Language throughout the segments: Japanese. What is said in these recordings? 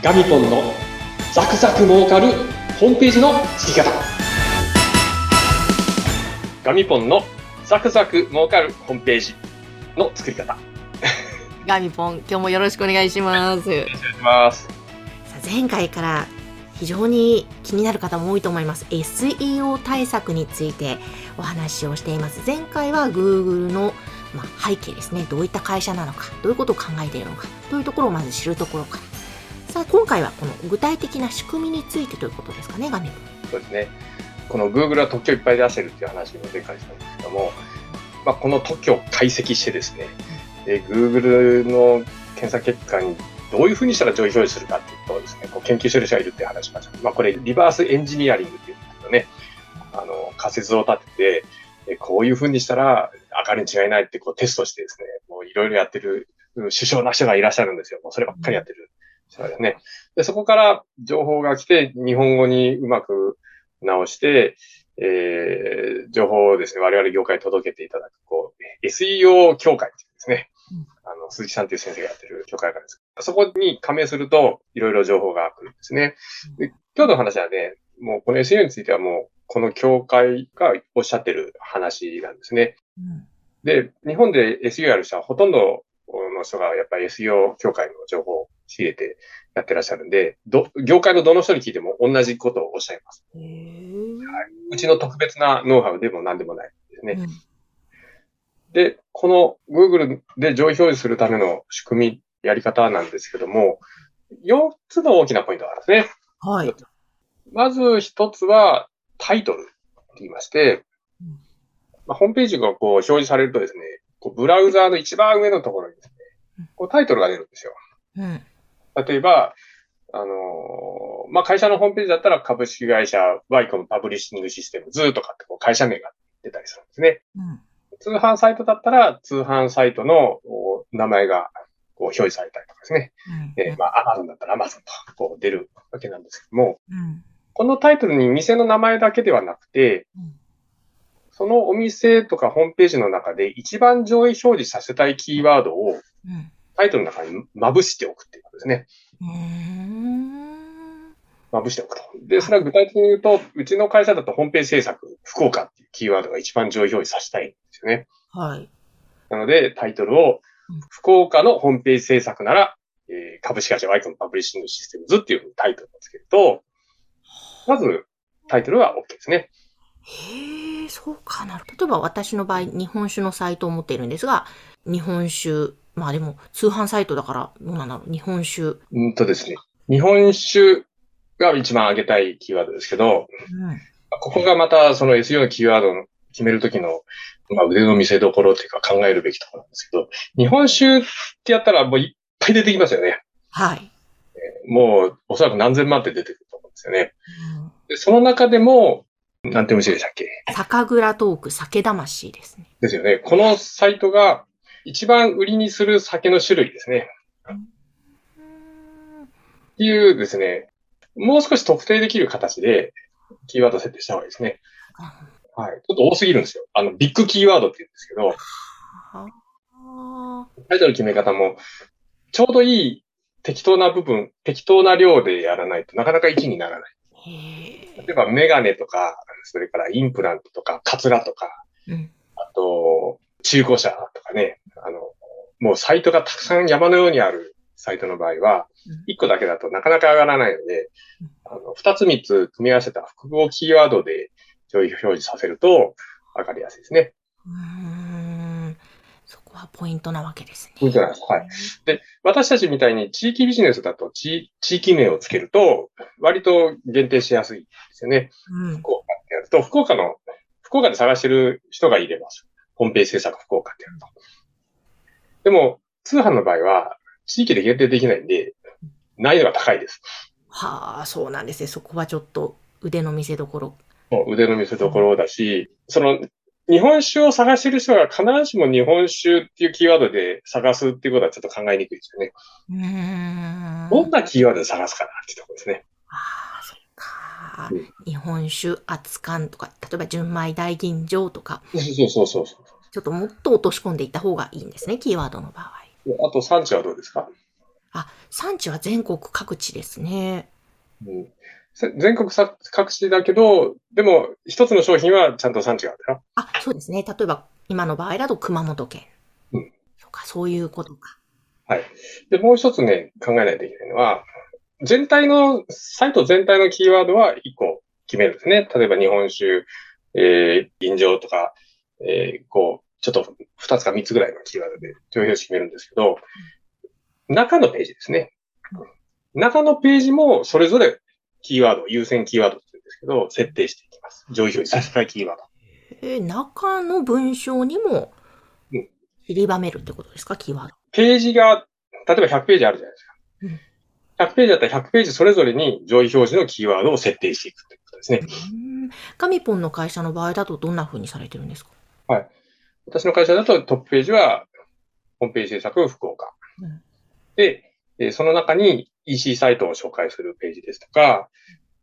ガミポンのザクザク儲かるホームページの作り方ガミポンのザクザク儲かるホームページの作り方ガミポン、今日もよろしくお願いします。お願いしますさあ前回から非常に気になる方も多いと思います。SEO 対策についてお話をしています。前回は Google の、まあ、背景ですね。どういった会社なのか、どういうことを考えているのか、というところをまず知るところから。さあ、今回はこの具体的な仕組みについてということですかね、ガミポン。そうですねこの Google は特許いっぱい出してるっていう話を前回したんですけども、まあ、この特許を解析してですね、で Google の検索結果にどういうふうにしたら上位表示するかっていうとですね、こう研究してる人がいるって話しました。まあ、これ、リバースエンジニアリングっていうんですけどね、あの、仮説を立てて、こういうふうにしたら明るいに違いないってこうテストしてですね、もういろいろやってる首相な人がいらっしゃるんですよ。もうそればっかりやってる人がね。で、そこから情報が来て、日本語にうまく直して、えー、情報をですね、我々業界に届けていただく、こう、SEO 協会っていうんですね。うんあの、鈴木さんという先生がやってる協会がです。そこに加盟すると、いろいろ情報が来るんですね。で今日の話はね、もうこの SEO についてはもう、この協会がおっしゃってる話なんですね。で、日本で SEO やる人はほとんどの人がやっぱり SEO 協会の情報を仕入れてやってらっしゃるんで、ど、業界のどの人に聞いても同じことをおっしゃいます。へーうちの特別なノウハウでも何でもないですね。うんで、この Google で上位表示するための仕組み、やり方なんですけども、4つの大きなポイントがあるんですね。はい。まず1つはタイトルって言いましてうん、まあ、ホームページがこう表示されるとですね、こうブラウザーの一番上のところにですうんね、こうタイトルが出るんですよ。うん。例えば、あのーまあ、会社のホームページだったら株式会社ワイコムパブリッシングシステムズとかってこう会社名が出たりするんですね。うん。通販サイトだったら通販サイトのお名前がこう表示されたりとかですね。えーまあ、アマゾンだったらアマゾンとこう出るわけなんですけども、うん。このタイトルに店の名前だけではなくて、うんそのお店とかホームページの中で一番上位表示させたいキーワードをうん。タイトルの中にまぶしておくっていうですね。うーん。まぶしておくと。で、それは具体的に言うと、うちの会社だとホームページ制作、福岡っていうキーワードが一番上位表示させたいんですよね。はい。なので、タイトルをうん、福岡のホームページ制作なら、えー株式会社ワイコンパブリッシングシステムズっていうタイトルをつけると、まず、タイトルは OK ですね。へえ、そうかなる。例えば私の場合、日本酒のサイトを持っているんですが、日本酒、まあでも通販サイトだから、どうなんだろう。日本酒。うんとですね。日本酒が一番上げたいキーワードですけど、うん。ここがまたその SEO のキーワードを決めるときの、まあ、腕の見せ所っていうか考えるべきところなんですけど、日本酒ってやったらもういっぱい出てきますよね。はい。もうおそらく何千万って出てくると思うんですよね。うんでその中でも、なんて虫でしたっけ？酒蔵トーク、酒魂ですね。ですよね。このサイトが一番売りにする酒の種類ですね。っていうですね、もう少し特定できる形でキーワード設定した方がいいですね。はい。ちょっと多すぎるんですよ。あの、ビッグキーワードって言うんですけど、あタイトルの決め方も、ちょうどいい適当な部分、適当な量でやらないとなかなか1にならない。例えばメガネとか、それからインプラントとか、カツラとか、え。うん。あと、中古車とかね、あの、もうサイトがたくさん山のようにあるサイトの場合はうん、1個だけだとなかなか上がらないのでうん、あの、2つ3つ組み合わせた複合キーワードで上位表示させると上がりやすいですね。うーん。そこはポイントなわけですね。ポイントなんですはい。で、私たちみたいに地域ビジネスだと地地域名をつけると、割と限定しやすいですよね。うん。福岡ってやると、福岡の、福岡で探してる人がいれば、ホームページ制作福岡ってやると。でも、通販の場合は、地域で限定できないんで、難易度が高いです。はあ、そうなんですね。そこはちょっと腕の見せ所。もう腕の見せ所だし、その、日本酒を探してる人が必ずしも日本酒っていうキーワードで探すっていうことはちょっと考えにくいですよね。うーん。どんなキーワードで探すかなっていうところですね。あかうん。日本酒、熱燗とか、例えば純米大吟醸とか、そうそうそうそう。ちょっともっと落とし込んでいった方がいいんですね、キーワードの場合。あと産地はどうですか？あ、産地は全国各地ですね。うん、せ全国さ各地だけど、でも一つの商品はちゃんと産地がある。あ、そうですね。例えば、今の場合だと熊本県。うん。そうか、そういうことか。で、もう一つね、考えないといけないのは、全体の、サイト全体のキーワードは一個決めるんですね。例えば日本酒、えー、飲料とか、えー、こう、ちょっと二つか三つぐらいのキーワードで上表紙決めるんですけど、中のページですね。中のページもそれぞれキーワード、優先キーワードって言うんですけど、設定していきます。上位表示させたいキーワード。えー中の文章にもうん散りばめるってことですか、キーワード。ページが、例えば100ページあるじゃないですか。100ページだったら100ページそれぞれに上位表示のキーワードを設定していくということですね。うん。ガミポンの会社の場合だとどんな風にされてるんですか？私の会社だとトップページは、ホームページ制作福岡。うんで、えーその中に EC サイトを紹介するページですとか、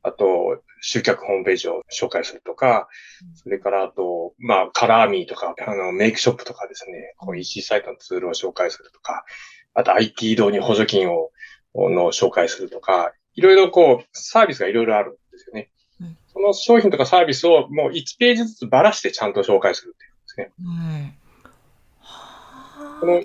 あと、集客ホームページを紹介するとか、それからあと、まあ、カラーミーとか、あの、メイクショップとかですね、こう EC サイトのツールを紹介するとか、あと IT 導入補助金を、の紹介するとか、いろいろこう、サービスがいろいろあるんですよねうん。その商品とかサービスをもう1ページずつばらしてちゃんと紹介するっていうですね。うん。はこの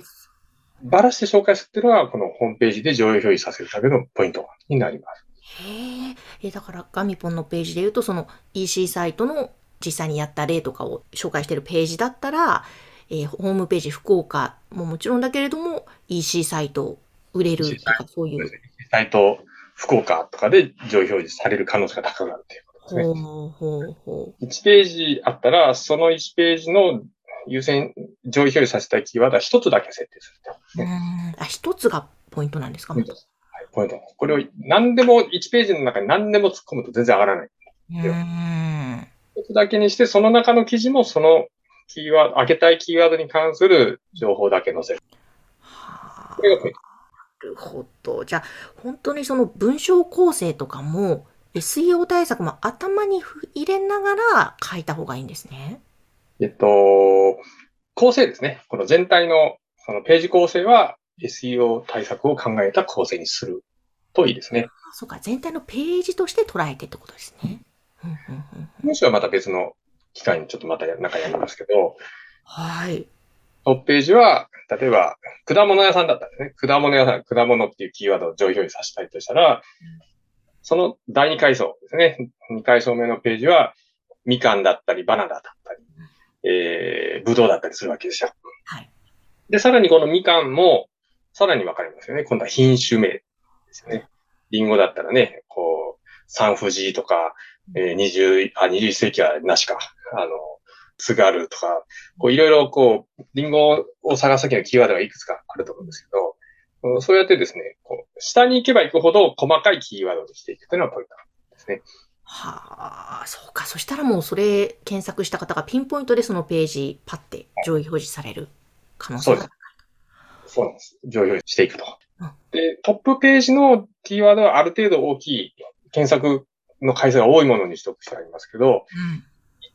ばらして紹介するっていうのは、このホームページで上位表示させるためのポイントになります。へえ。え、だからガミポンのページで言うと、その EC サイトの実際にやった例とかを紹介しているページだったら、えーホームページ福岡ももちろんだけれども、EC サイト売れるとかそういう。サイト、福岡とかで上位表示される可能性が高くなるということですね。ほうほうほ1ページあったら、その1ページの優先、上位表示させたいキーワードは1つだけ設定すると。う。うん。あ、一つがポイントなんですか？ポイントです。はい、ポイント。これを何でも、1ページの中に何でも突っ込むと全然上がらない。うん。一つだけにして、その中の記事もそのキーワード、開けたいキーワードに関する情報だけ載せる。はあこれがポイント。なるほど。じゃあ、本当にその文章構成とかも、SEO 対策も頭に入れながら書いた方がいいんですね？えっと、構成ですね。この全体の、そのページ構成は SEO 対策を考えた構成にするといいですね。あそうか、全体のページとして捉えてってことですね。うんうんうんもしはまた別の機会にちょっとまた中やりますけど、はい。トップページは、例えば、果物屋さんだったらね、果物屋さん、果物っていうキーワードを上位表示させたいとしたら、その第2階層ですね。2階層目のページは、みかんだったり、バナナだったり、えー、ぶどうだったりするわけですよ。はい。で、さらにこのみかんも、さらに分かれますよね。今度は品種名ですよね。リンゴだったらね、こう、サンフジとか、えー、20、あ、21世紀はなしか。あの、津軽とか、こういろいろこう、リンゴを探すときのキーワードがいくつかあると思うんですけど、うんそうやってですね、こう、下に行けば行くほど細かいキーワードにしていくというのがポイントですね。はあ、そうか。そしたらもうそれ検索した方がピンポイントでそのページパッて上位表示される可能性がそうで。そうなんです。上位表示していくとうん。で、トップページのキーワードはある程度大きい、検索の回数が多いものにしておく必要がありますけど、うん。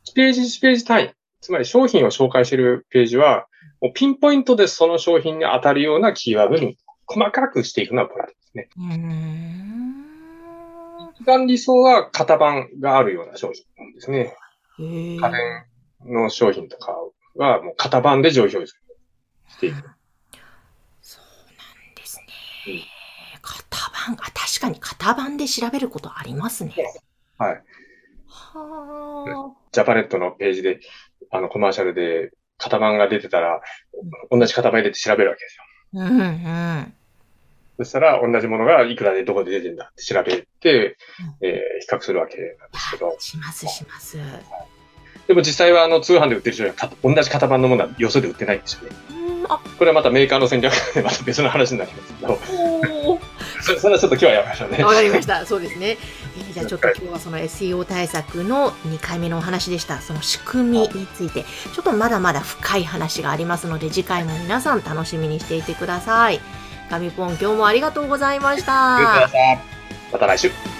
1ページ1ページ単位、つまり商品を紹介しているページは、もうピンポイントでその商品に当たるようなキーワードに細かくしていくのがポイントですね。うーん。一番理想は型番があるような商品ですね。家電の商品とかはもう型番で上位表示していく。そうなんですうんね。型番、あ、確かに型番で調べることありますね。はい。はジャパネットのページで、あのコマーシャルで型番が出てたら、同じ型番入れて調べるわけですよ。あ。うんうん。そしたら同じものがいくらでどこで出てんだって調べて、えー比較するわけなんですけど、しますします。でも実際はあの通販で売ってる人にはか同じ型番のものはよそで売ってないんですよね。うん、あ、これはまたメーカーの戦略でまた別の話になりますけど、それはちょっと今日はやめましょうね。わかりました。そうですね。えーじゃあちょっと今日はその SEO 対策の2回目のお話でした。その仕組みについて、ちょっとまだまだ深い話がありますので、次回も皆さん楽しみにしていてください。神ポン、今日もありがとうございました。また来週。